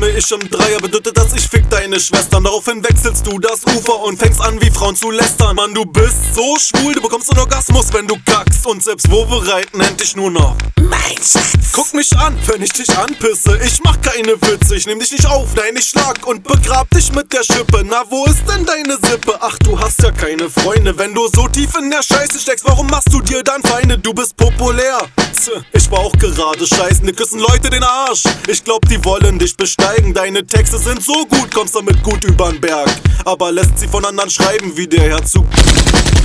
komme ich im Dreier, bedeutet das, ich fick deine Schwestern. Daraufhin wechselst du das Ufer und fängst an, wie Frauen zu lästern. Mann, du bist so schwul, du bekommst einen Orgasmus, wenn du kackst. Und selbst Wovereit nennt dich nur noch mein Schatz. Guck mich an, wenn ich dich anpisse. Ich mach keine Witze, ich nehm dich nicht auf, nein, ich schlag und begrab dich mit der Schippe. Na, wo ist denn deine Sippe? Ach, du hast ja keine Freunde. Wenn du so tief in der Scheiße steckst, warum machst du dir dann Feinde? Du bist populär. Ich war auch gerade scheißen, dir küssen Leute den Arsch. Ich glaub, die wollen dich besteigen. Deine Texte sind so gut, kommst damit gut übern Berg. Aber lässt sie von anderen schreiben, wie der Herzog.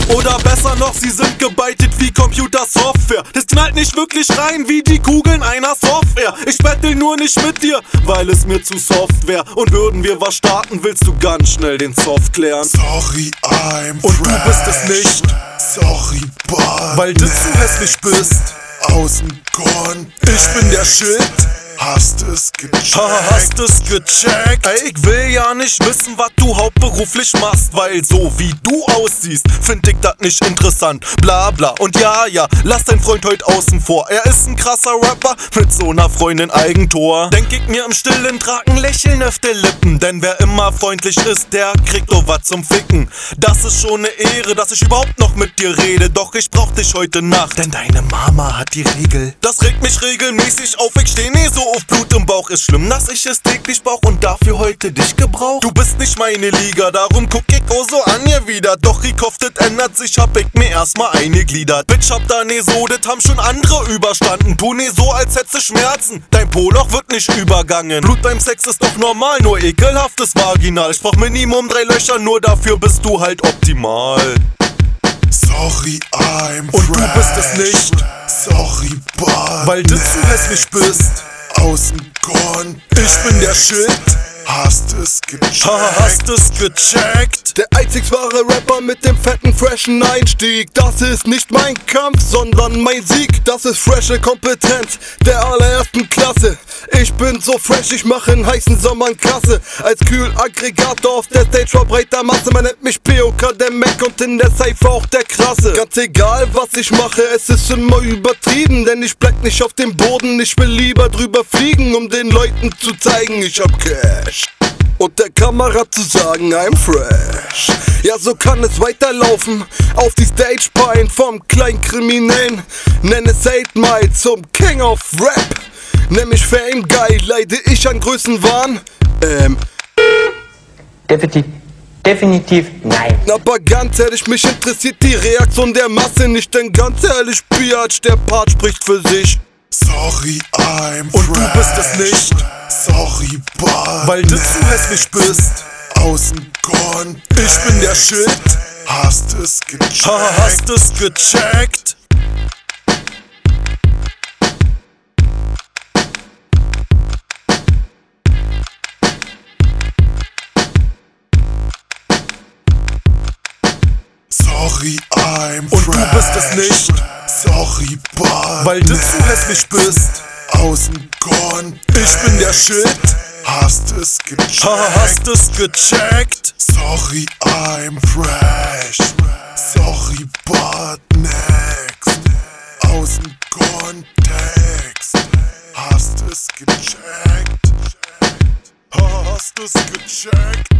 Oder besser noch, sie sind gebeitet wie Computersoftware. Das knallt nicht wirklich rein wie die Kugeln einer Software. Ich bettel nur nicht mit dir, weil es mir zu soft wär. Und würden wir was starten, willst du ganz schnell den Soft klären. Sorry, I'm Und du bist es nicht. Sorry, but Weil du zu hässlich bist. Außen. Ich bin der Shit. Hast es gecheckt? Ha, hast es gecheckt? Ey, ich will ja nicht wissen, was du hauptberuflich machst, weil so wie du aussiehst, find ich das nicht interessant. Bla bla. Und ja, ja, lass dein Freund heute außen vor. Er ist ein krasser Rapper mit so einer Freundin Eigentor. Denk ich mir im stillen Tragen Lächeln auf der Lippen, denn wer immer freundlich ist, der kriegt doch was zum Ficken. Das ist schon ne Ehre, dass ich überhaupt noch mit dir rede. Doch ich brauch dich heute Nacht, denn deine Mama hat die Regel. Das regt mich regelmäßig auf, ich steh nie so auf Blut im Bauch. Ist schlimm, dass ich es täglich brauch und dafür heute dich gebrauch. Du bist nicht meine Liga, darum guck ich auch so an ihr wieder. Doch ich hofft, das ändert sich, hab ich mir erstmal eingegliedert. Bitch, hab da ne so, das haben schon andere überstanden. Tu ne so, als hättest du Schmerzen. Dein Poloch wird nicht übergangen. Blut beim Sex ist doch normal, nur ekelhaftes Vaginal. Ich brauch Minimum drei Löcher, nur dafür bist du halt optimal. Sorry, I'm Und du bist es nicht. Sorry, but Weil du zu hässlich bist. Außen Korn. Ich bin der Shit. Hast es gecheckt? Ha, hast es gecheckt? Der einzig wahre Rapper mit dem fetten, freshen Einstieg. Das ist nicht mein Kampf, sondern mein Sieg. Das ist freshe Kompetenz der allerersten Klasse. Ich bin so fresh, ich mache in heißen Sommern Klasse. Als Kühlaggregator auf der Stage vor breiter Masse. Man nennt mich POK, der Mac und in der Cypher auch der Krasse. Ganz egal, was ich mache, es ist immer übertrieben. Denn ich bleib nicht auf dem Boden, ich will lieber drüber fliegen, um den Leuten zu zeigen, ich hab Cash. Und der Kamera zu sagen, I'm fresh. Ja, so kann es weiterlaufen. Auf die Stage Pine vom Kleinkriminellen. Nenne es 8 Mile zum King of Rap. Nenn mich Fame Guy, leide ich an Größenwahn? Ähm, Definitiv, definitiv nein. aber ganz ehrlich, mich interessiert die Reaktion der Masse nicht. Denn ganz ehrlich, Biatch, der Part spricht für sich. Sorry, I'm Und du bist es nicht. Sorry, but Weil du zu hässlich bist. Außen Korn. Ich bin der Shit. Hast es gecheckt? Ha, hast es gecheckt? Sorry, I'm Und du bist es nicht. Sorry, but Weil du zu hässlich bist. Außen Korn. Ich bin der Shit. Hast es gecheckt? Ha, hast es gecheckt? Sorry, I'm fresh. Sorry, but next. Außen Kontext. Hast es gecheckt? Hast es gecheckt?